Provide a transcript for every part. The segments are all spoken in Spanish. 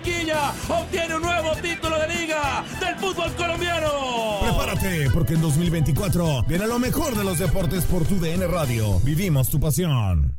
Barranquilla obtiene un nuevo título de liga del fútbol colombiano. Prepárate, porque en 2024 viene lo mejor de los deportes por tu DN Radio. Vivimos tu pasión.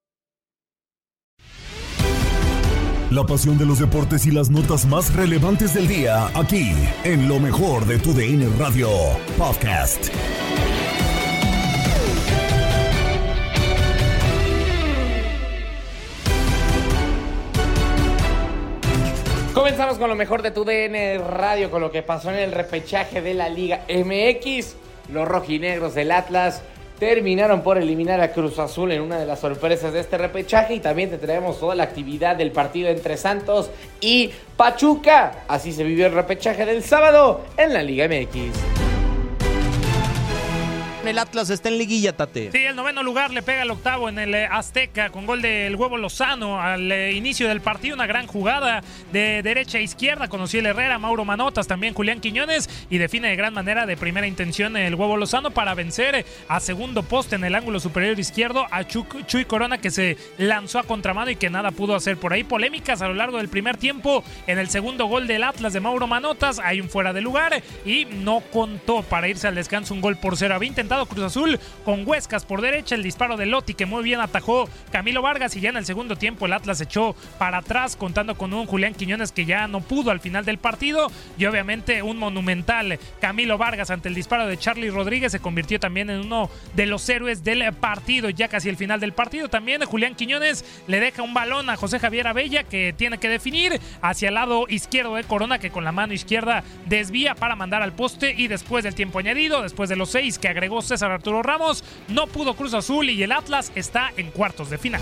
La pasión de los deportes y las notas más relevantes del día, aquí, en lo mejor de tu DN Radio Podcast. Comenzamos con lo mejor de tu DN Radio, con lo que pasó en el repechaje de la Liga MX. Los rojinegros del Atlas terminaron por eliminar a Cruz Azul en una de las sorpresas de este repechaje y también te traemos toda la actividad del partido entre Santos y Pachuca. Así se vivió el repechaje del sábado en la Liga MX. El Atlas está en liguilla, Tate. Sí, el noveno lugar le pega al octavo en el eh, Azteca con gol del huevo Lozano al eh, inicio del partido. Una gran jugada de derecha a izquierda con el Herrera, Mauro Manotas, también Julián Quiñones y define de gran manera de primera intención el huevo Lozano para vencer eh, a segundo poste en el ángulo superior izquierdo a Chuy Corona que se lanzó a contramano y que nada pudo hacer por ahí. Polémicas a lo largo del primer tiempo en el segundo gol del Atlas de Mauro Manotas. Hay un fuera de lugar y no contó para irse al descanso un gol por 0 a 20. Cruz Azul con Huescas por derecha, el disparo de Lotti que muy bien atajó Camilo Vargas y ya en el segundo tiempo el Atlas echó para atrás contando con un Julián Quiñones que ya no pudo al final del partido y obviamente un monumental Camilo Vargas ante el disparo de Charlie Rodríguez se convirtió también en uno de los héroes del partido ya casi el final del partido. También Julián Quiñones le deja un balón a José Javier Abella que tiene que definir hacia el lado izquierdo de Corona que con la mano izquierda desvía para mandar al poste y después del tiempo añadido después de los seis que agregó César Arturo Ramos, no pudo Cruz Azul y el Atlas está en cuartos de final.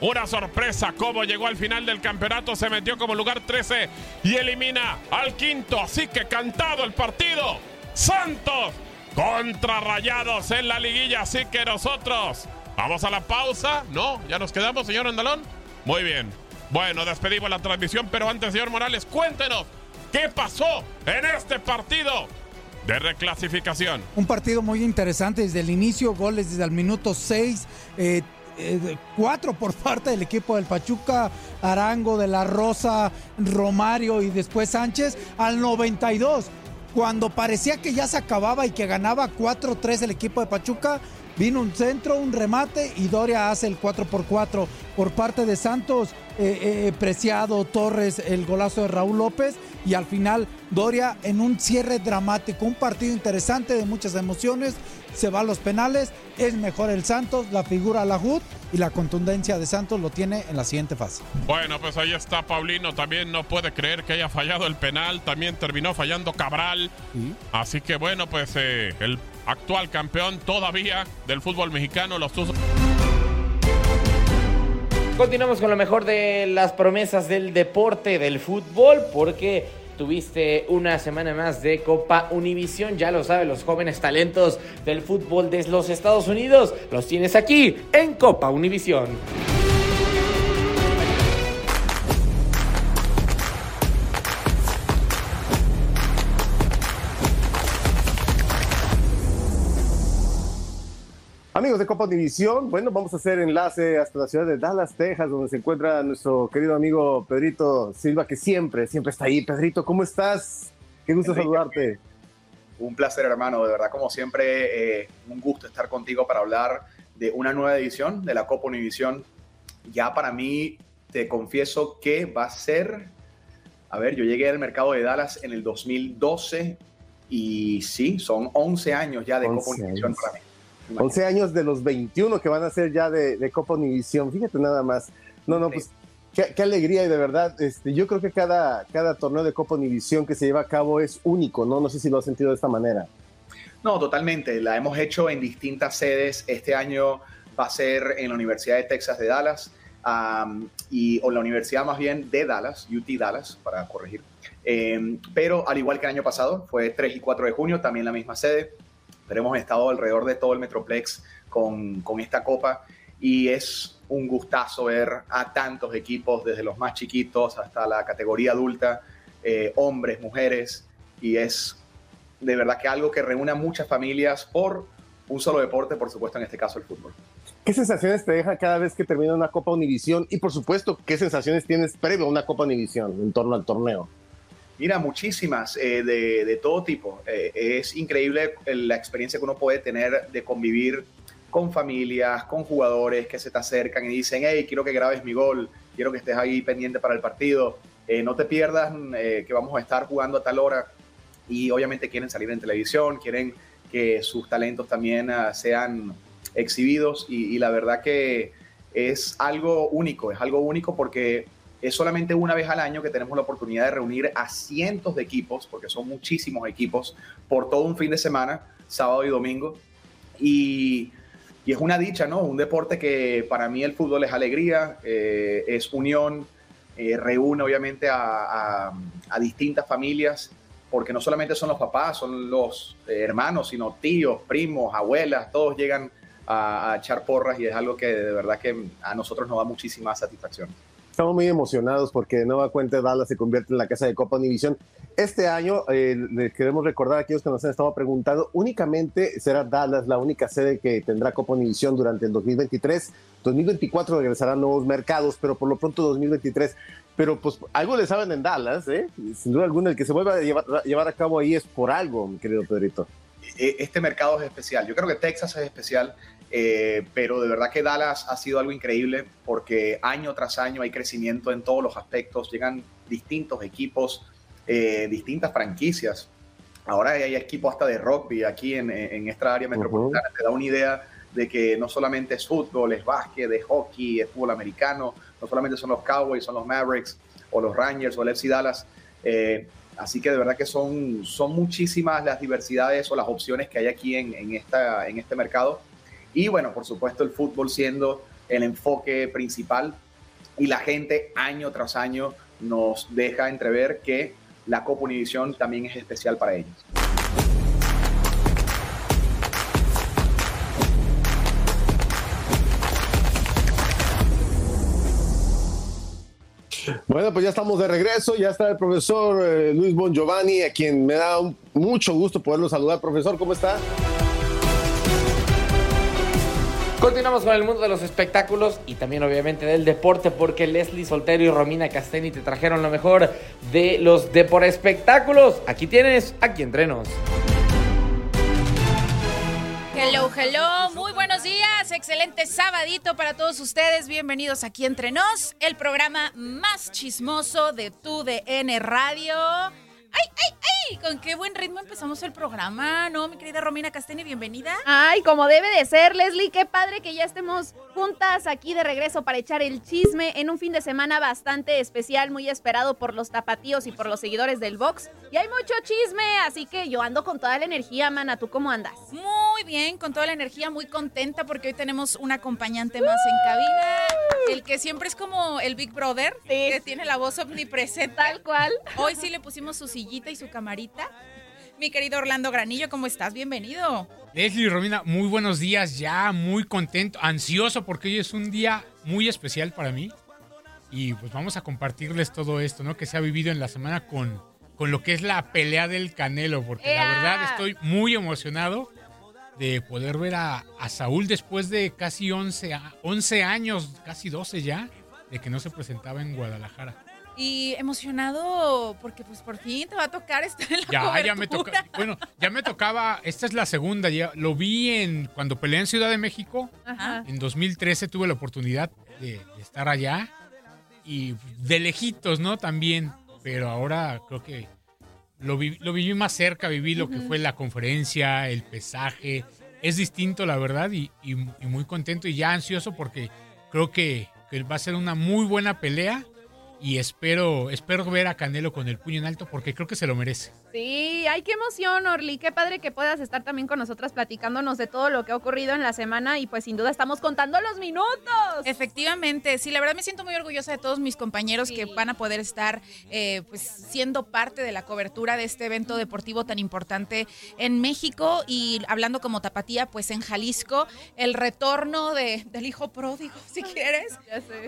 Una sorpresa, cómo llegó al final del campeonato, se metió como lugar 13 y elimina al quinto. Así que cantado el partido. Santos contra Rayados en la liguilla. Así que nosotros vamos a la pausa. No, ya nos quedamos, señor Andalón. Muy bien. Bueno, despedimos la transmisión, pero antes, señor Morales, cuéntenos qué pasó en este partido de reclasificación. Un partido muy interesante desde el inicio, goles desde el minuto 6, eh, eh, cuatro por parte del equipo del Pachuca, Arango, de la Rosa, Romario y después Sánchez, al 92. Cuando parecía que ya se acababa y que ganaba 4-3 el equipo de Pachuca, vino un centro, un remate y Doria hace el 4 por 4 por parte de Santos, eh, eh, Preciado, Torres, el golazo de Raúl López y al final Doria en un cierre dramático, un partido interesante de muchas emociones, se va a los penales, es mejor el Santos, la figura la HUD y la contundencia de Santos lo tiene en la siguiente fase. Bueno, pues ahí está Paulino, también no puede creer que haya fallado el penal, también terminó fallando Cabral. Así que bueno, pues eh, el actual campeón todavía del fútbol mexicano, los Tuzos. Continuamos con lo mejor de las promesas del deporte, del fútbol, porque tuviste una semana más de Copa Univisión. Ya lo saben, los jóvenes talentos del fútbol de los Estados Unidos los tienes aquí en Copa Univisión. Amigos de Copa División, bueno, vamos a hacer enlace hasta la ciudad de Dallas, Texas, donde se encuentra nuestro querido amigo Pedrito Silva, que siempre, siempre está ahí. Pedrito, ¿cómo estás? Qué gusto saludarte. Un placer, hermano, de verdad, como siempre, eh, un gusto estar contigo para hablar de una nueva edición de la Copa Univisión. Ya para mí, te confieso que va a ser, a ver, yo llegué al mercado de Dallas en el 2012 y sí, son 11 años ya de Copa Univisión para mí. 11 años de los 21 que van a ser ya de, Copa Univisión. Fíjate nada más. No, no, pues qué, alegría y de verdad, este, yo creo que cada, cada torneo de Copa Univisión que se lleva a cabo es único, ¿no? No sé si lo has sentido de esta manera. No, totalmente. La hemos hecho en distintas sedes. Este año va a ser en la Universidad de Texas de Dallas. y, o la universidad más bien de Dallas, UT Dallas, para corregir. Em, pero al igual que el año pasado, fue 3 y 4 de junio, también la misma sede pero hemos estado alrededor de todo el Metroplex con, con esta copa y es un gustazo ver a tantos equipos, desde los más chiquitos hasta la categoría adulta, eh, hombres, mujeres, y es de verdad que algo que reúne a muchas familias por un solo deporte, por supuesto en este caso el fútbol. ¿Qué sensaciones te deja cada vez que termina una Copa Univisión? Y por supuesto, ¿qué sensaciones tienes previo a una Copa Univisión en torno al torneo? Mira, muchísimas, eh, de, todo tipo. Eh, es increíble la experiencia que uno puede tener de convivir con familias, con jugadores que se te acercan y dicen, hey, quiero que grabes mi gol, quiero que estés ahí pendiente para el partido, eh, no te pierdas que vamos a estar jugando a tal hora. Y obviamente quieren salir en televisión, quieren que sus talentos también ah, sean exhibidos y la verdad que es algo único, es algo único porque es solamente una vez al año que tenemos la oportunidad de reunir a cientos de equipos, porque son muchísimos equipos, por todo un fin de semana, sábado y domingo. Y, es una dicha, ¿no? Un deporte que para mí el fútbol es alegría, eh, es unión, eh, reúne obviamente a, distintas familias, porque no solamente son los papás, son los eh, hermanos, sino tíos, primos, abuelas, todos llegan a, a echar porras y es algo que de verdad que a nosotros nos da muchísima satisfacción. Estamos muy emocionados porque de nueva cuenta Dallas se convierte en la casa de Copa Univisión. Este año, eh, les queremos recordar a aquellos que nos han estado preguntando, únicamente será Dallas la única sede que tendrá Copa Univisión durante el 2023. 2024 regresarán nuevos mercados, pero por lo pronto 2023. Pero pues algo le saben en Dallas, ¿eh? Sin duda alguna, el que se vuelva a llevar, a llevar a cabo ahí es por algo, mi querido Pedrito. E, este mercado es especial. Yo creo que Texas es especial eh, pero de verdad que Dallas ha sido algo increíble porque año tras año hay crecimiento en todos los aspectos, llegan distintos equipos, eh, distintas franquicias. Ahora hay equipos hasta de rugby aquí en, esta área metropolitana, te da una idea de que no solamente es fútbol, es básquet, es hockey, es fútbol americano, no solamente son los Cowboys, son los Mavericks o los Rangers o el FC Dallas. Eh, así que de verdad que son, son muchísimas las diversidades o las opciones que hay aquí en, esta, en este mercado y bueno, por supuesto el fútbol siendo el enfoque principal y la gente año tras año nos deja entrever que la Copa Univisión también es especial para ellos. Bueno, pues ya estamos de regreso, ya está el profesor eh, Luis Bon Giovanni, a quien me da mucho gusto poderlo saludar. Profesor, ¿cómo está? Continuamos con el mundo de los espectáculos y también obviamente del deporte porque Leslie Soltero y Romina Casteni te trajeron lo mejor de los por espectáculos. Aquí tienes, aquí entrenos. Hello, hello, muy buenos días, excelente sabadito para todos ustedes, bienvenidos aquí entre nos, el programa más chismoso de tu DN Radio. ¡Ay, ay, ay! Con qué buen ritmo empezamos el programa, ¿no? Mi querida Romina Casteni, bienvenida. Ay, como debe de ser, Leslie, qué padre que ya estemos juntas aquí de regreso para echar el chisme en un fin de semana bastante especial, muy esperado por los tapatíos y por los seguidores del box. Y hay mucho chisme, así que yo ando con toda la energía, mana. ¿Tú cómo andas? Muy bien, con toda la energía, muy contenta porque hoy tenemos un acompañante más en cabina. El que siempre es como el Big Brother, que tiene la voz omnipresente. Tal cual. Hoy sí le pusimos su sillita y su camarita. Mi querido Orlando Granillo, ¿cómo estás? Bienvenido. Leslie y Romina, muy buenos días, ya muy contento, ansioso porque hoy es un día muy especial para mí. Y pues vamos a compartirles todo esto, ¿no? Que se ha vivido en la semana con, con lo que es la pelea del Canelo, porque la verdad estoy muy emocionado de poder ver a, a Saúl después de casi 11, a- 11 años, casi 12 ya, de que no se presentaba en Guadalajara. Y emocionado porque pues por fin te va a tocar estar en la Ya, ya me toca. Bueno, ya me tocaba. Esta es la segunda. Ya lo vi en cuando peleé en Ciudad de México. Ajá. En 2013 tuve la oportunidad de, de estar allá y de lejitos, ¿no? También. Pero ahora creo que lo, vi- lo viví más cerca. Viví lo que fue la conferencia, el pesaje. Es distinto, la verdad, y, y- y muy contento y ya ansioso porque creo que, que va a ser una muy buena pelea. Y espero, espero ver a Canelo con el puño en alto porque creo que se lo merece. Sí, ay, qué emoción, Orly. Qué padre que puedas estar también con nosotras platicándonos de todo lo que ha ocurrido en la semana y pues sin duda estamos contando los minutos. Efectivamente, sí, la verdad me siento muy orgullosa de todos mis compañeros que van a poder estar eh, pues siendo parte de la cobertura de este evento deportivo tan importante en México y hablando como tapatía, pues en Jalisco, el retorno de, del hijo pródigo, si quieres.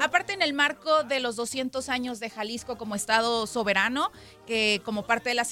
Aparte en el marco de los 200 años de Jalisco como estado soberano, que como parte de las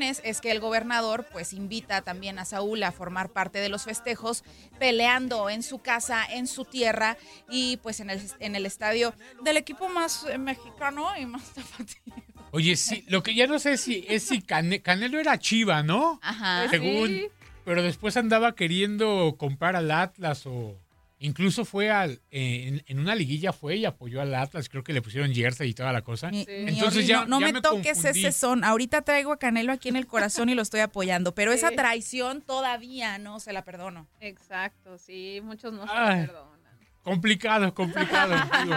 es que el gobernador pues invita también a Saúl a formar parte de los festejos, peleando en su casa, en su tierra y pues en el, en el estadio del equipo más eh, mexicano y más tapatío. Oye, sí, lo que ya no sé si es si Cane- Canelo era Chiva, ¿no? Ajá. Pues Según. Sí. Pero después andaba queriendo comprar al Atlas o incluso fue al eh, en, en una liguilla fue y apoyó al Atlas, creo que le pusieron jersey y toda la cosa. Mi Entonces ya no, no ya me, toques confundí. ese son. Ahorita traigo a Canelo aquí en el corazón y lo estoy apoyando, pero esa traición todavía no se la perdono. Exacto, sí, muchos no se lo perdonan. Complicado, complicado. digo.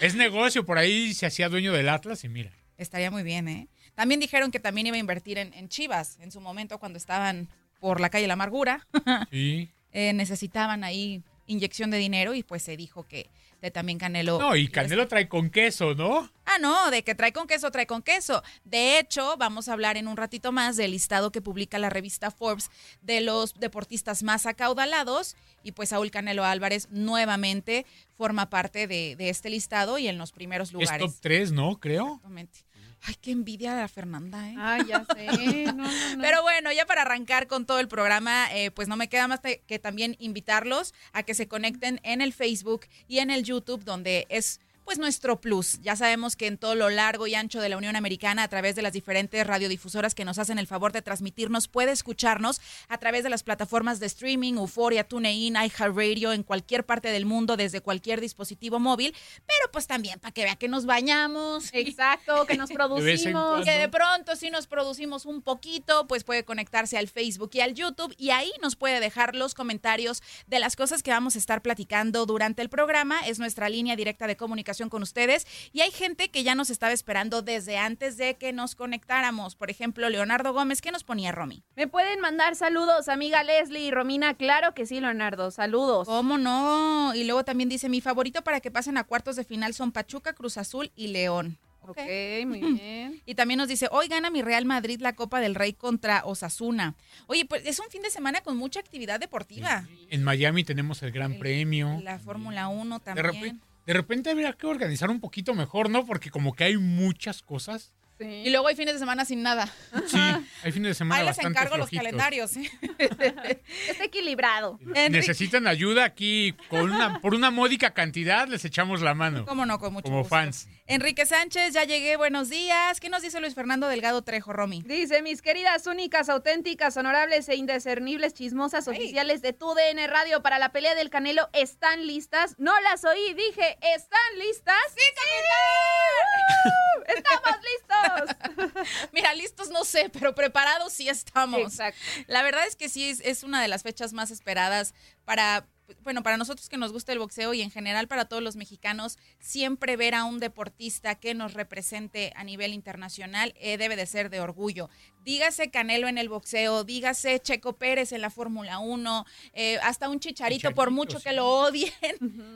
es negocio, por ahí se hacía dueño del Atlas y mira. Estaría muy bien, ¿eh? También dijeron que también iba a invertir en, en Chivas en su momento cuando estaban por la calle La Amargura. Sí. Eh, necesitaban ahí inyección de dinero y pues se dijo que de también Canelo. No, y Canelo trae con queso, ¿no? Ah, no, de que trae con queso, trae con queso. De hecho, vamos a hablar en un ratito más del listado que publica la revista Forbes de los deportistas más acaudalados. Y pues Saúl Canelo Álvarez nuevamente forma parte de, de este listado y en los primeros Es lugares. top 3, ¿no? Creo. Exactamente. Ay, qué envidia la Fernanda, ¿eh? Ay, ya sé. No, no, no. Pero bueno, ya para arrancar con todo el programa, eh, pues no me queda más que también invitarlos a que se conecten en el Facebook y en el YouTube, donde es pues nuestro plus. Ya sabemos que en todo lo largo y ancho de la Unión Americana, a través de las diferentes radiodifusoras que nos hacen el favor de transmitirnos, puede escucharnos a través de las plataformas de streaming, Euforia, TuneIn, iHeartRadio, en cualquier parte del mundo, desde cualquier dispositivo móvil, pero pues también para que vea que nos bañamos. Exacto, que nos producimos. Que de pronto si nos producimos un poquito, pues puede conectarse al Facebook y al YouTube y ahí nos puede dejar los comentarios de las cosas que vamos a estar platicando durante el programa. Es nuestra línea directa de comunicación con ustedes y hay gente que ya nos estaba esperando desde antes de que nos conectáramos. Por ejemplo, Leonardo Gómez, ¿qué nos ponía Romy? Me pueden mandar saludos, amiga Leslie y Romina. Claro que sí, Leonardo. Saludos. ¿Cómo no? Y luego también dice, mi favorito para que pasen a cuartos de final son Pachuca, Cruz Azul y León. Ok, muy bien. Y también nos dice, hoy gana mi Real Madrid la Copa del Rey contra Osasuna. Oye, pues es un fin de semana con mucha actividad deportiva. En Miami tenemos el Gran Premio. La Fórmula 1 De también. repente, de repente habría que organizar un poquito mejor, ¿no? Porque como que hay muchas cosas. Y luego hay fines de semana sin nada. Sí, hay fines de semana Ahí les bastante encargo los flojitos. calendarios. ¿eh? Está equilibrado. Necesitan ayuda aquí con una, por una módica cantidad, les echamos la mano. Cómo no, con mucho Como gusto. fans. Enrique Sánchez, ya llegué, buenos días. ¿Qué nos dice Luis Fernando Delgado Trejo, Romy? Dice, mis queridas, únicas, auténticas, honorables e indiscernibles chismosas oficiales de tu DN Radio para la pelea del Canelo, ¿están listas? No las oí, dije, ¿están listas? ¡Sí, capitán! ¡Estamos listos! Mira, listos no sé, pero preparados sí estamos. Exacto. La verdad es que sí es, es una de las fechas más esperadas para, bueno, para nosotros que nos gusta el boxeo y en general para todos los mexicanos, siempre ver a un deportista que nos represente a nivel internacional eh, debe de ser de orgullo. Dígase Canelo en el boxeo, dígase Checo Pérez en la Fórmula 1, eh, hasta un chicharito, por mucho que lo odien.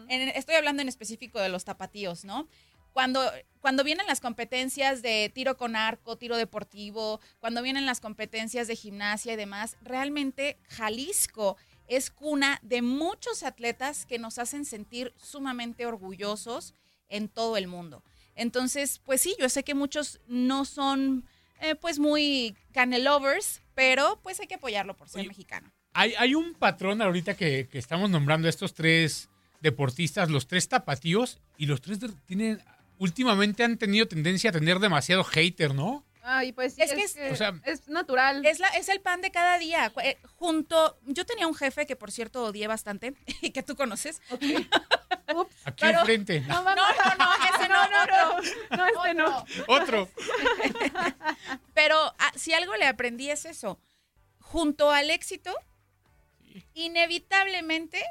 En- estoy hablando en específico de los tapatíos, ¿no? Cuando, cuando vienen las competencias de tiro con arco, tiro deportivo, cuando vienen las competencias de gimnasia y demás, realmente Jalisco es cuna de muchos atletas que nos hacen sentir sumamente orgullosos en todo el mundo. Entonces, pues sí, yo sé que muchos no son eh, pues muy canelovers, pero pues hay que apoyarlo por ser mexicano. Hay, hay un patrón ahorita que, que estamos nombrando a estos tres deportistas, los tres tapatíos, y los tres de- tienen, últimamente han tenido tendencia a tener demasiado hater, ¿no? Ay, pues sí, Es es, que es- que O sea- es natural. Es, la, es el pan de cada día. Eh, junto, yo tenía un jefe que por cierto odié bastante y que tú conoces. Aquí Pero- enfrente. No, no, no, no, ese no, otro. No, este no. Otro. Pero ah, si algo le aprendí es eso. Junto al éxito, inevitablemente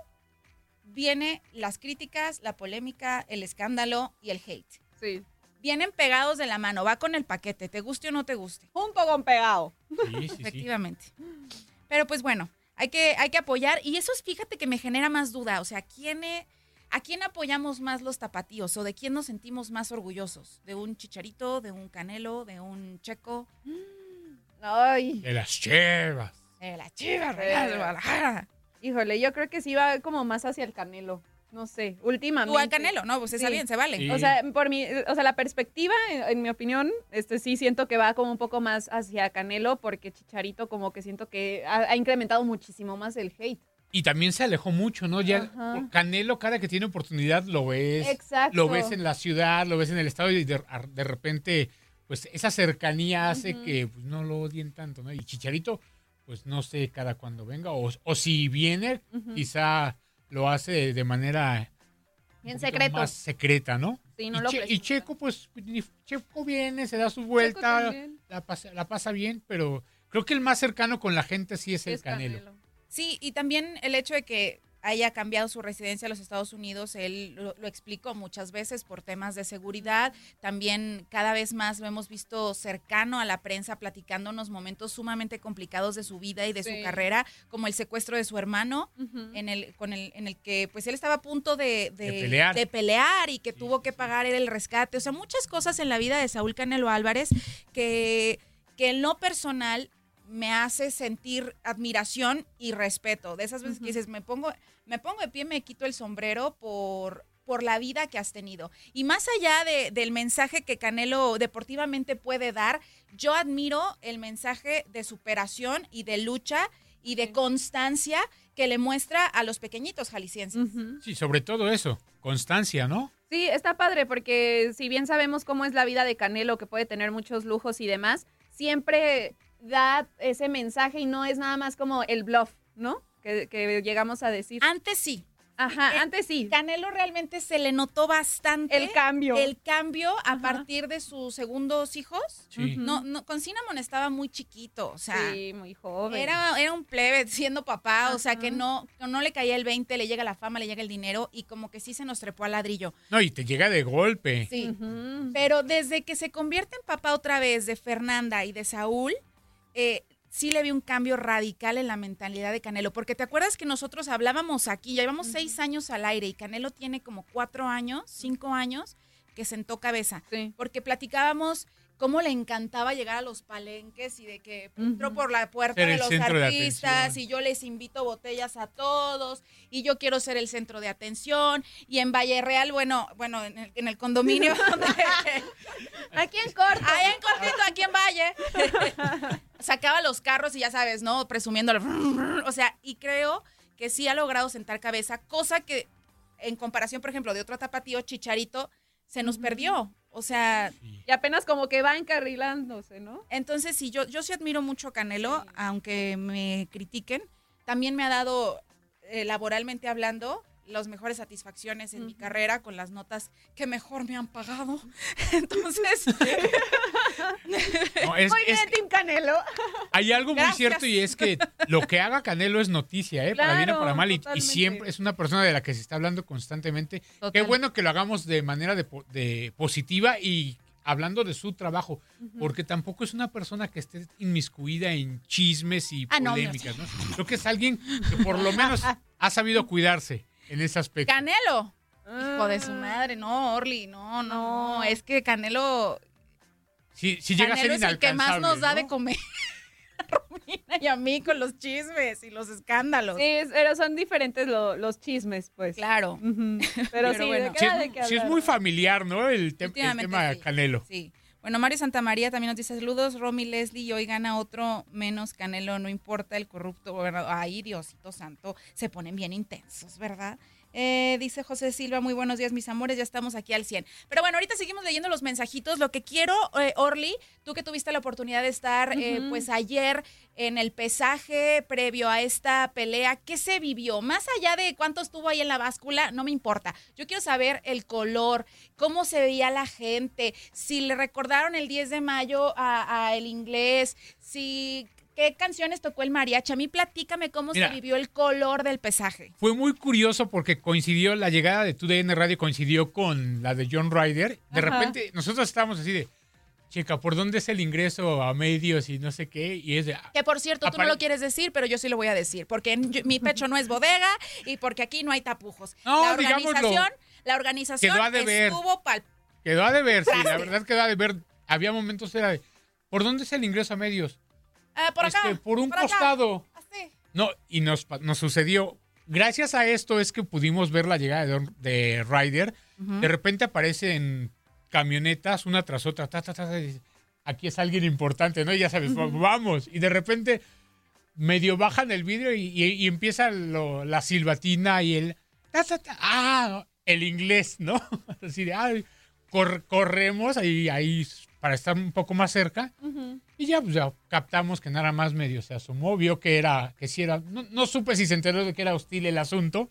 viene las críticas, la polémica, el escándalo y el hate. Sí. Vienen pegados de la mano, va con el paquete, te guste o no te guste. Junto con pegado. Sí, sí, sí. Efectivamente. Pero pues bueno, hay que, hay que apoyar. Y eso es, fíjate que me genera más duda. O sea, ¿quién e- ¿a quién apoyamos más los tapatíos? ¿O de quién nos sentimos más orgullosos? ¿De un chicharito, de un canelo, de un checo? Ay. De las chevas. De la chivas, de Guadalajara. Híjole, yo creo que sí va como más hacia el canelo. No sé, últimamente. Tú al Canelo, no, pues está bien, se vale. Sí. O sea, por mi, o sea, la perspectiva, en, en mi opinión, este sí siento que va como un poco más hacia Canelo, porque Chicharito como que siento que ha, ha incrementado muchísimo más el hate. Y también se alejó mucho, ¿no? Ya Ajá. Canelo, cada que tiene oportunidad, lo ves. Exacto. Lo ves en la ciudad, lo ves en el estado y de, de repente, pues esa cercanía hace que pues, no lo odien tanto, ¿no? Y Chicharito, pues no sé cada cuando venga, o, o si viene, quizá lo hace de, manera En un poquito secreto. más secreta, ¿no? Sí, no y, lo Che- y. Checo, pues, Checo viene, se da su vuelta, la pasa, la pasa bien, pero creo que el más cercano con la gente sí es el. Canelo. Sí, y también el hecho de que haya cambiado su residencia a los Estados Unidos, él lo, lo explicó muchas veces por temas de seguridad. También cada vez más lo hemos visto cercano a la prensa, platicándonos momentos sumamente complicados de su vida y de Sí. su carrera, como el secuestro de su hermano, en el, con el, en el que pues él estaba a punto de, de- De pelear. de pelear y que tuvo que pagar él el rescate. O sea, muchas cosas en la vida de Saúl Canelo Álvarez que, que en lo personal me hace sentir admiración y respeto. De esas veces que dices, me pongo, me pongo de pie, me quito el sombrero por por la vida que has tenido. Y más allá de- del mensaje que Canelo deportivamente puede dar, yo admiro el mensaje de superación y de lucha y de constancia que le muestra a los pequeñitos jaliscienses. Sí, sobre todo eso, constancia, ¿no? Sí, está padre porque si bien sabemos cómo es la vida de Canelo, que puede tener muchos lujos y demás, siempre da ese mensaje y no es nada más como el bluff, ¿no? Que, que llegamos a decir. Antes sí. Ajá, Eh, antes sí. Canelo realmente se le notó bastante El cambio. el cambio a partir de sus segundos hijos. Sí. No, no, con Cinnamon estaba muy chiquito, o sea, sí, muy joven. era, era un plebe siendo papá, o sea, que no, que no le caía el 20, le llega la fama, le llega el dinero y como que sí se nos trepó al ladrillo. No, y te llega de golpe. Sí. Pero desde que se convierte en papá otra vez de Fernanda y de Saúl, eh, sí le vi un cambio radical en la mentalidad de Canelo. Porque te acuerdas que nosotros hablábamos aquí, ya llevamos seis años al aire y Canelo tiene como cuatro años, cinco años que sentó cabeza. Sí. Porque platicábamos cómo le encantaba llegar a los palenques y de que entró Ujú. por la puerta Ser de los de artistas y yo les invito botellas a todos y yo quiero ser el centro de atención y en Valle Real, bueno, bueno, en el, en el condominio donde- Aquí en corto. Allá en cortito, aquí en Valle. Sacaba los carros y ya sabes, ¿no? Presumiendo. O sea, y creo que sí ha logrado sentar cabeza, cosa que en comparación, por ejemplo, de otro tapatío, Chicharito, se nos perdió. O sea, Y apenas como que va encarrilándose, ¿no? entonces sí, yo, yo sí admiro mucho a Canelo, aunque me critiquen. También me ha dado, eh, laboralmente hablando, las mejores satisfacciones en mi carrera con las notas que mejor me han pagado. Entonces, No, es- Muy es- bien, Team Canelo. Hay algo muy cierto y es que lo que haga Canelo es noticia, ¿eh? para bien o para mal. Y, siempre es una persona de la que se está hablando constantemente. Qué bueno que lo hagamos de manera de, po- de positiva y hablando de su trabajo, porque tampoco es una persona que esté inmiscuida en chismes y Ah, no, no. polémicas. ¿no? Creo que es alguien que por lo menos ha sabido cuidarse en ese aspecto. Canelo. Hijo de su madre, no, Orly, no, no, es que Canelo, Si, si llega a ser es el que más nos da ¿no? de comer. a Romina y a mí con los chismes y los escándalos. Sí, pero son diferentes lo- los chismes, pues. Claro. Pero, Pero sí, bueno. de Sí es, de qué sí es hablar. muy familiar, ¿no? El, tema sí. Canelo. Sí. Bueno, Mario Santamaría también nos dice saludos, Romy Leslie, y hoy gana otro menos Canelo, no importa el corrupto gobernador. Ay, Diosito Santo, se ponen bien intensos, ¿verdad? Eh, dice José Silva, muy buenos días, mis amores, ya estamos aquí al 100. Pero bueno, ahorita seguimos leyendo los mensajitos. Lo que quiero, eh, Orly, tú que tuviste la oportunidad de estar eh, pues ayer en el pesaje previo a esta pelea, ¿qué se vivió? Más allá de cuánto estuvo ahí en la báscula, no me importa. Yo quiero saber el color, cómo se veía la gente, si le recordaron el 10 de mayo a, a el inglés, si qué canciones tocó el mariachi. A mí platícame cómo Mira. se vivió el color del pesaje. Fue muy curioso porque coincidió, la llegada de TUDN Radio coincidió con la de John Ryder. De Ajá. repente, nosotros estábamos así de, chica, ¿por dónde es el ingreso a medios y no sé qué? Y es de, "Ah, Que por cierto, tú no lo quieres decir, pero yo sí lo voy a decir, porque en- yo- mi pecho no es bodega y porque aquí no hay tapujos. No, la digámoslo. organización, la organización Quedó a deber. estuvo pal quedó a deber, sí, la verdad quedó a deber. Había momentos era de, ¿por dónde es el ingreso a medios? Ah, por acá. Este, por un costado. Así. No, y nos, nos sucedió. Gracias a esto es que pudimos ver la llegada de, de Ryder. De repente aparecen camionetas una tras otra. ta, ta, ta, y Aquí es alguien importante, ¿no? Y ya sabes, va- vamos. Y de repente medio bajan el vidrio y, y- y empieza lo- la silbatina y el... ta, ta, ta, ah, el inglés, ¿no? Así de, cor- corremos ahí, ahí para estar un poco más cerca. Y ya, pues, ya captamos que nada más medio se asomó, vio que era, que sí era, no, no supe si se enteró de que era hostil el asunto,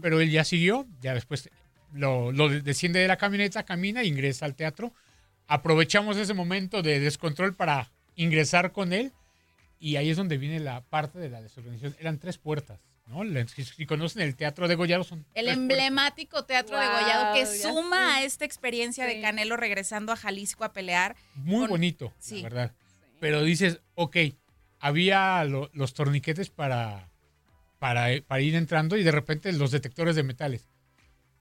pero él ya siguió, ya después lo, lo de- desciende de la camioneta, camina, ingresa al teatro. Aprovechamos ese momento de descontrol para ingresar con él y ahí es donde viene la parte de la desorganización. Eran tres puertas, ¿no? Si, si conocen el teatro de Gollado son El emblemático teatro de Gollado que suma a esta experiencia de. Canelo regresando a Jalisco a pelear. muy con- bonito, sí. la verdad. Pero dices, ok, había lo- los torniquetes para, para, para ir entrando y de repente los detectores de metales.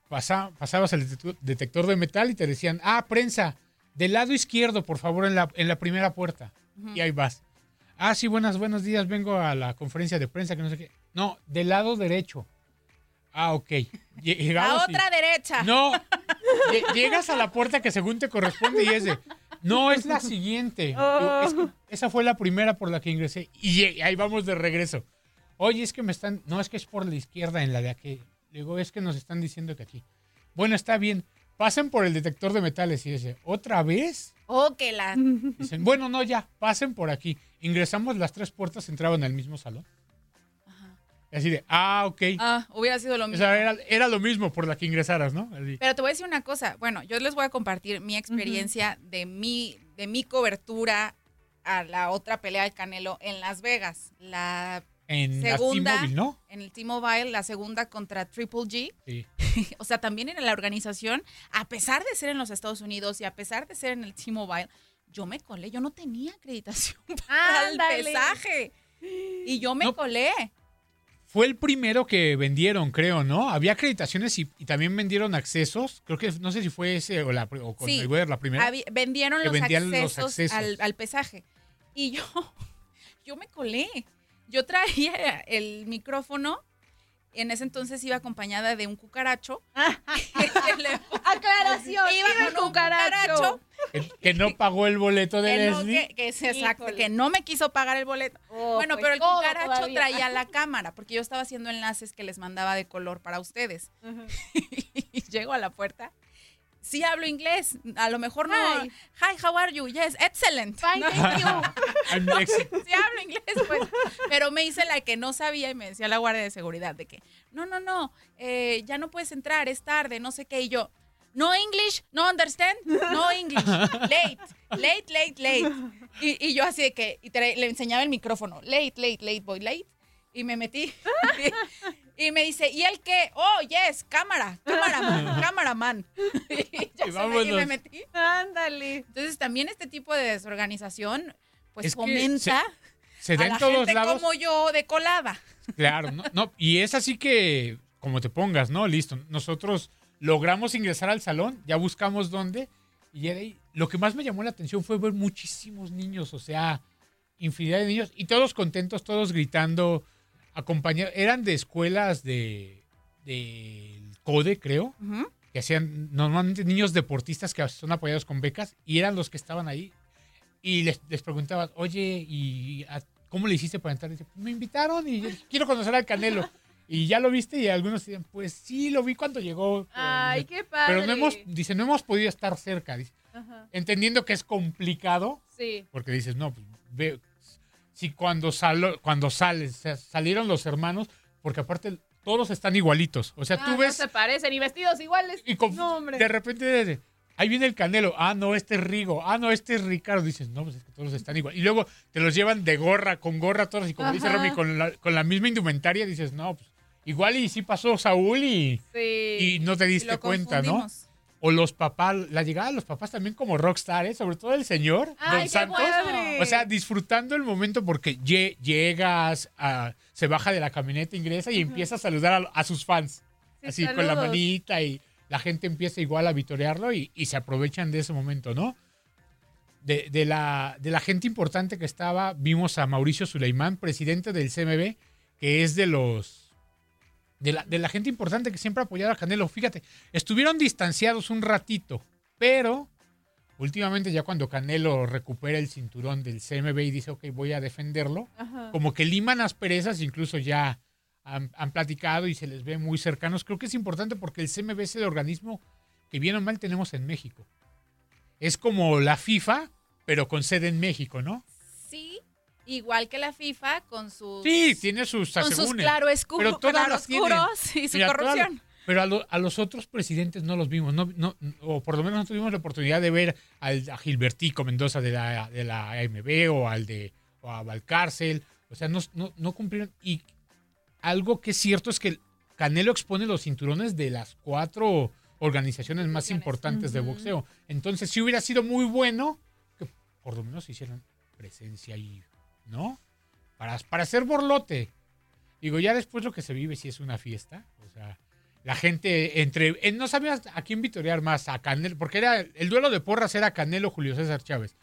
Pasa- pasabas el detector- detector de metal y te decían, ah, prensa, del lado izquierdo, por favor, en la, en la primera puerta. Y ahí vas. Ah, sí, buenas, buenos días, vengo a la conferencia de prensa, que no sé qué. No, del lado derecho. Ah, ok. Llegamos y- otra derecha. no, lle- llegas a la puerta que según te corresponde y es de, no, es la siguiente. Digo, "Es que esa fue la primera por la que ingresé y ahí vamos de regreso. Oye, es que me están, no, es que es por la izquierda en la de aquí. Digo, es que nos están diciendo que aquí. Bueno, está bien. Pasen por el detector de metales y dice, ¿otra vez? Oh, que la. Dicen, bueno, no, ya, pasen por aquí. Ingresamos, las tres puertas entraban al mismo salón. Y así de, ah, ok. Ah, hubiera sido lo O mismo. sea, era, era lo mismo por la que ingresaras, ¿no? Así. Pero te voy a decir una cosa. Bueno, yo les voy a compartir mi experiencia de mi de mi cobertura a la otra pelea de Canelo en Las Vegas. La En la segunda T-Mobile, ¿no? en el T-Mobile, la segunda contra Triple G. Sí. o sea, también en la organización, a pesar de ser en los Estados Unidos y a pesar de ser en el T-Mobile, yo me colé, yo no tenía acreditación para el pesaje. Y yo me No. colé. Fue el primero que vendieron, creo, ¿no? Había acreditaciones y, y también vendieron accesos. Creo que no sé si fue ese o, la, o con Sí. Mayweather la primera. Vendieron los, accesos. Al, al pesaje. Y yo, yo me colé. Yo traía el micrófono. En ese entonces iba acompañada de un cucaracho. Aclaración. iba con un cucaracho. Que, que no pagó el boleto de Que no, que, que es exacto, Híjole. que no me quiso pagar el boleto. Oh, bueno, pues pero el cucaracho todavía. traía la cámara, porque yo estaba haciendo enlaces que les mandaba de color para ustedes. y llego a la puerta sí hablo inglés. A lo mejor no. Hi. Hi, how are you? Yes, excellent. Fine, No. thank you. Sí hablo inglés, pues. Pero me hice la que no sabía y me decía la guardia de seguridad de que, no, no, no, eh, ya no puedes entrar, es tarde, no sé qué. Y yo, no English, no understand, no English, late, late, late, late. Y, y yo así de que, y le enseñaba el micrófono, late, late, late, boy, late. Y me metí. Y me dice, ¿y el qué? Oh, yes, cámara, cámara, cámaraman. Y, ya Y se me- y vámonos. me metí. Ándale. Entonces también este tipo de desorganización pues Es fomenta Se da a en la todos gente lados. como yo de colada. Claro, no, no, y es así que, como te pongas, ¿no? Listo. Nosotros logramos ingresar al salón, ya buscamos dónde, y era ahí. lo que más me llamó la atención fue ver muchísimos niños, o sea, infinidad de niños, y todos contentos, todos gritando, acompañados. Eran de escuelas de del CODE, creo, que hacían normalmente niños deportistas que son apoyados con becas, y eran los que estaban ahí. Y les, les preguntabas, oye, ¿y a- cómo le hiciste para entrar? Y dice, me invitaron y yo quiero conocer al Canelo. Y ya lo viste y algunos decían, pues sí, lo vi cuando llegó. pero- Ay, qué padre. Pero no hemos, dice, no hemos podido estar cerca. dice. Entendiendo que es complicado, Sí. porque dices, no, pues, ve, si cuando, salo, cuando sales, salieron los hermanos, porque aparte todos están igualitos. O sea, Ah, tú no ves se parecen y vestidos iguales. y con- no, hombre. de repente ahí viene el Canelo. Ah, no, este es Rigo. Ah, no, este es Ricardo. Dices, no, pues es que todos están igual. Y luego te los llevan de gorra, con gorra todos. Y como dice Ajá. Romy, con la, con la misma indumentaria, dices, no, pues igual y sí pasó Saúl y, Sí. y no te diste cuenta, ¿no? O los papás, la llegada de los papás también como rockstar, ¿eh? sobre todo el señor, Ay, Don Santos. O sea, disfrutando el momento porque lle- llegas, a- se baja de la camioneta, ingresa y empieza a saludar a, a sus fans. Sí, así con la manita y la gente empieza igual a vitorearlo y, y se aprovechan de ese momento, ¿no? De, de la, de la gente importante que estaba, vimos a Mauricio Suleimán, presidente del CMB, que es de los de la, de la gente importante que siempre ha apoyado a Canelo. Fíjate, estuvieron distanciados un ratito, pero últimamente ya cuando Canelo recupera el cinturón del CMB y dice, ok, voy a defenderlo, Ajá. como que liman asperezas, incluso ya han, han platicado y se les ve muy cercanos. Creo que es importante porque el CMB es el organismo que bien o mal tenemos en México. Es como la FIFA, pero con sede en México, ¿no? Igual que la FIFA con sus Sí, tiene sus con sus tienen. claroscuros y su Mira, corrupción. pero a, lo- a los otros presidentes no los vimos, no, no- o por lo menos no tuvimos la oportunidad de ver al, a Gilbertico Mendoza de la, de la AMB o al de o a Valcárcel. O sea, no, no, no cumplieron. Y algo que es cierto es que Canelo expone los cinturones de las cuatro organizaciones más importantes de boxeo. Entonces, sí hubiera sido muy bueno que por lo menos hicieran presencia ahí, ¿no? Para, para hacer borlote. Digo, ya después lo que se vive si es una fiesta. O sea, la gente entre... eh, no sabías a quién vitorear más, a Canelo, porque era el duelo de porras era Canelo Julio César Chávez.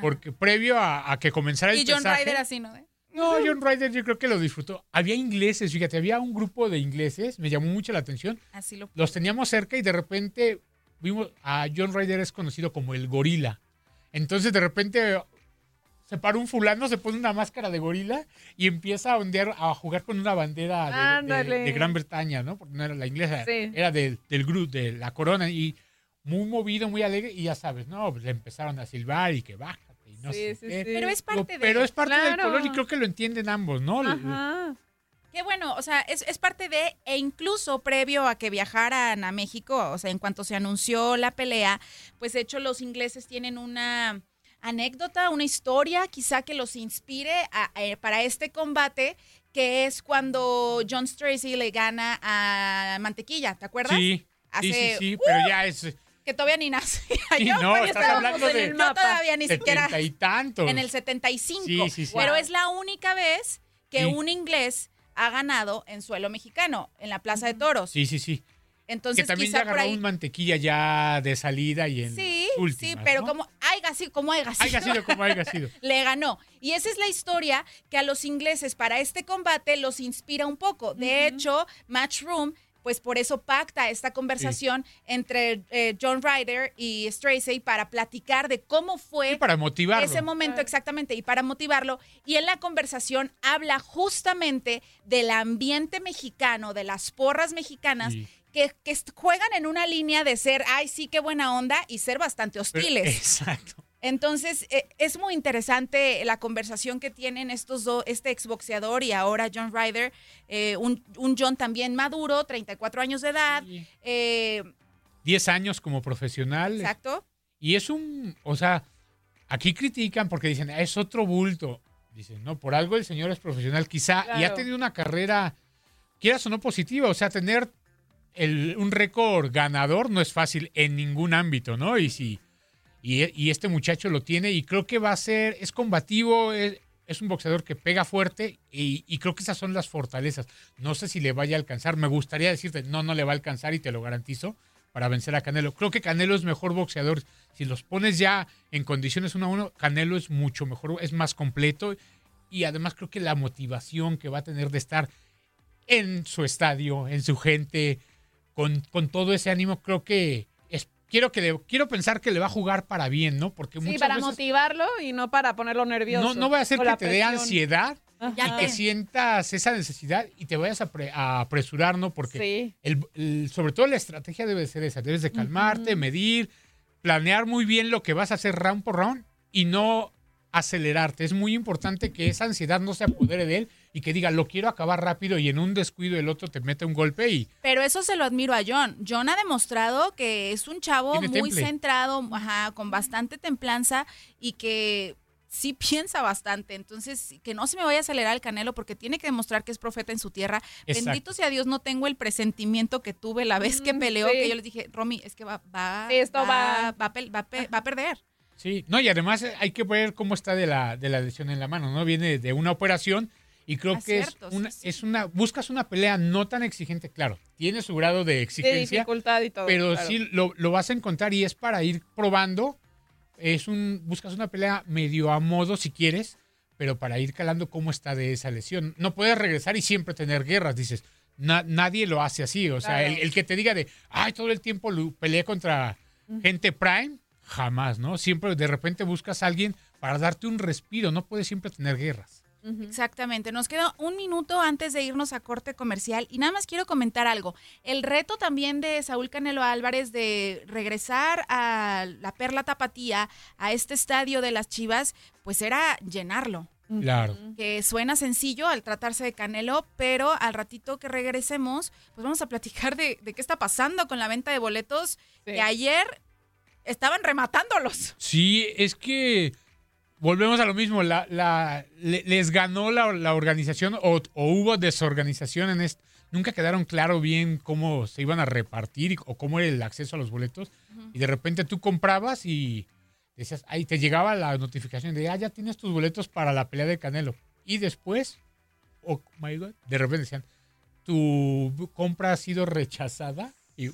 Porque previo a, a que comenzara el Y John pesaje- Ryder así, ¿no? no, John Ryder yo creo que lo disfrutó. Había ingleses, fíjate, había un grupo de ingleses, me llamó mucho la atención. Así lo Los teníamos cerca y de repente vimos a John Ryder es conocido como el gorila. Entonces de repente se para un fulano, se pone una máscara de gorila y empieza a ondear, a jugar con una bandera de- de, Ándale. de Gran Bretaña, ¿no? Porque no era la inglesa, Sí. era del, del grupo, de la corona y muy movido, muy alegre y ya sabes, ¿no? Pues le empezaron a silbar y que bájate y no Sí, sé sí, qué. sí. Pero es parte de- Pero es parte del color y creo que lo entienden ambos, ¿no? Ajá. Qué bueno, o sea, es, es parte de, e incluso previo a que viajaran a México, o sea, en cuanto se anunció la pelea, pues de hecho los ingleses tienen una anécdota, una historia quizá que los inspire a- eh, para este combate, que es cuando John Stracy le gana a Mantequilla, ¿te acuerdas? Sí, sí, Hace- sí, sí, ¡Uh! pero ya es... Que todavía ni nacía Sí, yo, no, estás hablando de el Yo todavía ni siquiera... setenta y tantos. En el 75. Sí, sí, sí. Pero Wow. es la única vez que Sí. un inglés ha ganado en suelo mexicano, en la Plaza de Toros. Sí, sí, sí. Entonces, que también quizá ya agarró ahí. un mantequilla ya de salida y en Sí, últimas, sí, pero ¿no? como haya sido, como haya sido. Haya sido como haya sido. Le ganó. Y esa es la historia que a los ingleses para este combate los inspira un poco. De hecho, Matchroom, pues por eso pacta esta conversación entre eh, John Ryder y Stracy para platicar de cómo fue para motivarlo. ese momento exactamente y para motivarlo. Y en la conversación habla justamente del ambiente mexicano, de las porras mexicanas. Sí. Que, que juegan en una línea de ser, ay, sí, qué buena onda, y ser bastante hostiles. Exacto. Entonces, eh, es muy interesante la conversación que tienen estos dos, este exboxeador y ahora John Ryder, eh, un, un John también maduro, 34 años de edad. eh, 10 años como profesional. exacto. Y es un, o sea, aquí critican porque dicen, "Ah, es otro bulto. Dicen, no, por algo el señor es profesional quizá y ha tenido una carrera, quieras o no positiva, o sea, tener un récord ganador no es fácil en ningún ámbito, ¿no? Y si y, y este muchacho lo tiene y creo que va a ser, es combativo, es, es un boxeador que pega fuerte y, y creo que esas son las fortalezas. No sé si le vaya a alcanzar, me gustaría decirte, no, no le va a alcanzar y te lo garantizo para vencer a Canelo. Creo que Canelo es mejor boxeador. Si los pones ya en condiciones uno a uno, Canelo es mucho mejor, es más completo y además creo que la motivación que va a tener de estar en su estadio, en su gente, con, con todo ese ánimo, creo que es, quiero que le- quiero pensar que le va a jugar para bien, ¿no? Porque Sí, muchas para veces motivarlo y no para ponerlo nervioso. no, no va a hacer con que te dé ansiedad Ajá. y que sientas esa necesidad y te vayas a, pre- a apresurar, ¿no? Porque Sí. el- el- sobre todo la estrategia debe ser esa. Debes de calmarte, medir, planear muy bien lo que vas a hacer round por round y no acelerarte. Es muy importante que esa ansiedad no se apodere de él y que diga, lo quiero acabar rápido y en un descuido el otro te mete un golpe y Pero eso se lo admiro a John. John ha demostrado que es un chavo muy temple. centrado, ajá, con bastante templanza y que sí piensa bastante. Entonces, que no se me vaya a acelerar el canelo porque tiene que demostrar que es profeta en su tierra. Exacto. Bendito sea Dios, no tengo el presentimiento que tuve la vez que Mm, peleó, sí. que yo les dije, Romy, es que va, va, Sí, esto va, va- va va a pe- va a perder. Sí, no, y además hay que ver cómo está de la, de la lesión en la mano, ¿no? Viene de una operación y creo que es, una, sí. es una, buscas una pelea no tan exigente, claro, tiene su grado de De exigencia, dificultad y todo. pero claro. sí lo, lo vas a encontrar y es para ir probando, es un, buscas una pelea medio a modo si quieres, pero para ir calando cómo está de esa lesión. No puedes regresar y siempre tener guerras, dices, na- nadie lo hace así, o sea, Claro. el, el que te diga de, ay, todo el tiempo peleé contra gente prime, jamás, ¿no? Siempre de repente buscas a alguien para darte un respiro, no puedes siempre tener guerras. Exactamente. Nos queda un minuto antes de irnos a corte comercial y nada más quiero comentar algo. El reto también de Saúl Canelo Álvarez de regresar a la Perla Tapatía, a este estadio de las Chivas, pues era llenarlo. Claro. Que suena sencillo al tratarse de Canelo, pero al ratito que regresemos, pues vamos a platicar de, de qué está pasando con la venta de boletos que ayer estaban rematándolos. Sí, es que volvemos a lo mismo, la, la- le- les ganó la, la organización o, o hubo desorganización en esto. Nunca quedaron claro bien cómo se iban a repartir y- o cómo era el acceso a los boletos. Y de repente tú comprabas y decías, ahí te llegaba la notificación de, ah, ya tienes tus boletos para la pelea de Canelo. Y después, oh my God, de repente decían, tu compra ha sido rechazada y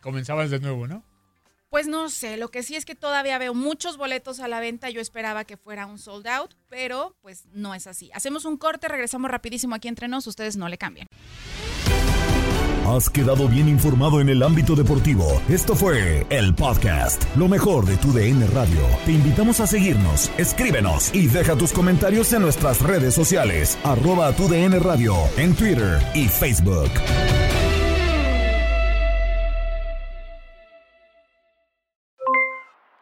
comenzabas de nuevo, ¿no? Pues no sé, lo que sí es que todavía veo muchos boletos a la venta. Yo esperaba que fuera un sold out, pero pues no es así. Hacemos un corte, regresamos rapidísimo aquí entre nos, ustedes no le cambian. Has quedado bien informado en el ámbito deportivo. Esto fue el podcast, lo mejor de tu DN Radio. Te invitamos a seguirnos, escríbenos y deja tus comentarios en nuestras redes sociales, arroba tu DN Radio, en Twitter y Facebook.